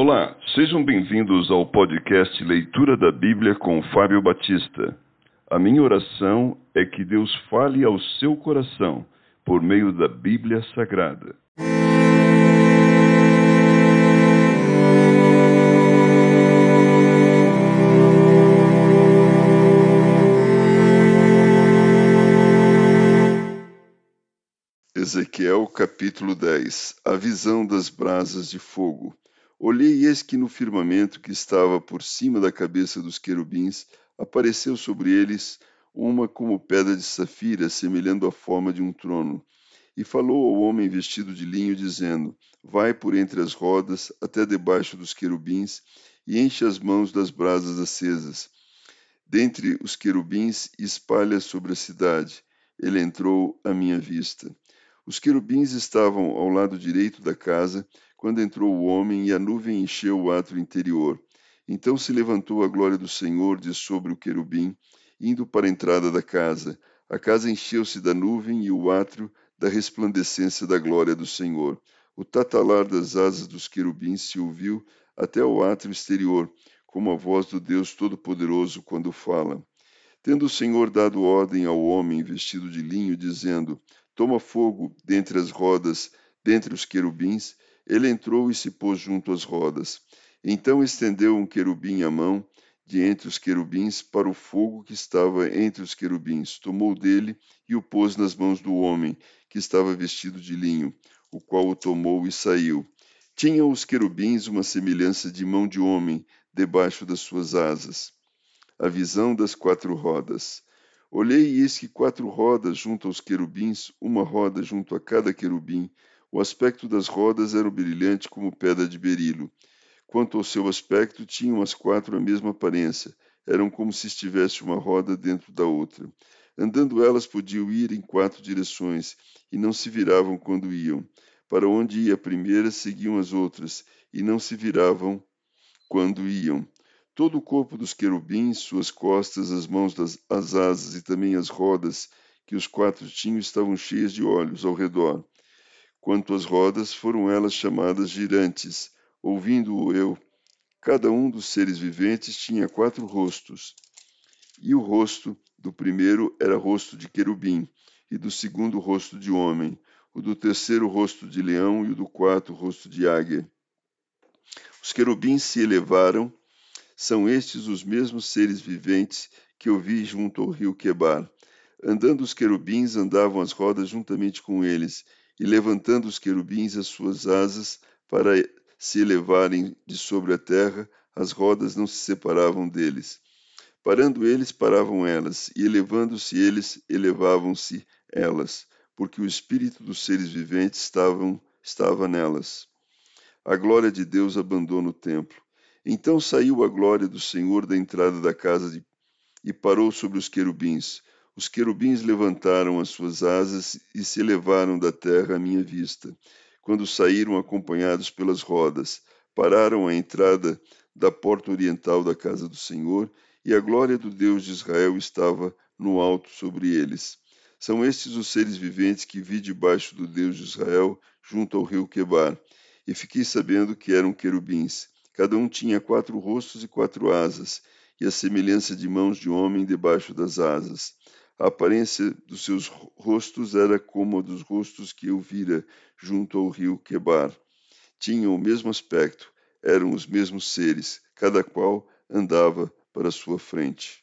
Olá, sejam bem-vindos ao podcast Leitura da Bíblia com Fábio Batista. A minha oração é que Deus fale ao seu coração por meio da Bíblia Sagrada. Ezequiel capítulo 10 A visão das brasas de fogo. Olhei e eis que no firmamento que estava por cima da cabeça dos querubins apareceu sobre eles uma como pedra de safira, semelhando a forma de um trono. E falou ao homem vestido de linho, dizendo: Vai por entre as rodas até debaixo dos querubins e enche as mãos das brasas acesas. Dentre os querubins espalha sobre a cidade. Ele entrou à minha vista. Os querubins estavam ao lado direito da casa, quando entrou o homem e a nuvem encheu o átrio interior. Então se levantou a glória do Senhor de sobre o querubim, indo para a entrada da casa. A casa encheu-se da nuvem e o átrio da resplandecência da glória do Senhor. O tatalar das asas dos querubins se ouviu até o átrio exterior, como a voz do Deus Todo-Poderoso quando fala. Tendo o Senhor dado ordem ao homem vestido de linho, dizendo: Toma fogo dentre as rodas, dentre os querubins, ele entrou e se pôs junto às rodas. Então estendeu um querubim a mão de entre os querubins para o fogo que estava entre os querubins. Tomou dele e o pôs nas mãos do homem, que estava vestido de linho, o qual o tomou e saiu. Tinham os querubins uma semelhança de mão de homem debaixo das suas asas. A visão das quatro rodas. Olhei e eis que quatro rodas junto aos querubins, uma roda junto a cada querubim, o aspecto das rodas era brilhante como pedra de berilo. Quanto ao seu aspecto, tinham as quatro a mesma aparência. Eram como se estivesse uma roda dentro da outra. Andando elas podiam ir em quatro direções, e não se viravam quando iam. Para onde ia a primeira, seguiam as outras, e não se viravam quando iam. Todo o corpo dos querubins, suas costas, as mãos, das, as asas e também as rodas que os quatro tinham estavam cheias de olhos ao redor. Quanto às rodas, foram elas chamadas girantes. Ouvindo-o eu, cada um dos seres viventes tinha quatro rostos. E o rosto do primeiro era rosto de querubim, e do segundo rosto de homem, o do terceiro rosto de leão e o do quarto rosto de águia. Os querubins se elevaram, são estes os mesmos seres viventes que eu vi junto ao rio Quebar. Andando os querubins, andavam as rodas juntamente com eles, e levantando os querubins as suas asas para se elevarem de sobre a terra, as rodas não se separavam deles. Parando eles, paravam elas, e elevando-se eles, elevavam-se elas, porque o espírito dos seres viventes estavam, estava nelas. A glória de Deus abandona o templo. Então saiu a glória do Senhor da entrada da casa de, e parou sobre os querubins. Os querubins levantaram as suas asas e se elevaram da terra à minha vista. Quando saíram acompanhados pelas rodas, pararam à entrada da porta oriental da casa do Senhor, e a glória do Deus de Israel estava no alto sobre eles. São estes os seres viventes que vi debaixo do Deus de Israel, junto ao rio Quebar, e fiquei sabendo que eram querubins. Cada um tinha quatro rostos e quatro asas, e a semelhança de mãos de homem debaixo das asas. A aparência dos seus rostos era como a dos rostos que eu vira junto ao rio Quebar. Tinham o mesmo aspecto, eram os mesmos seres, cada qual andava para sua frente.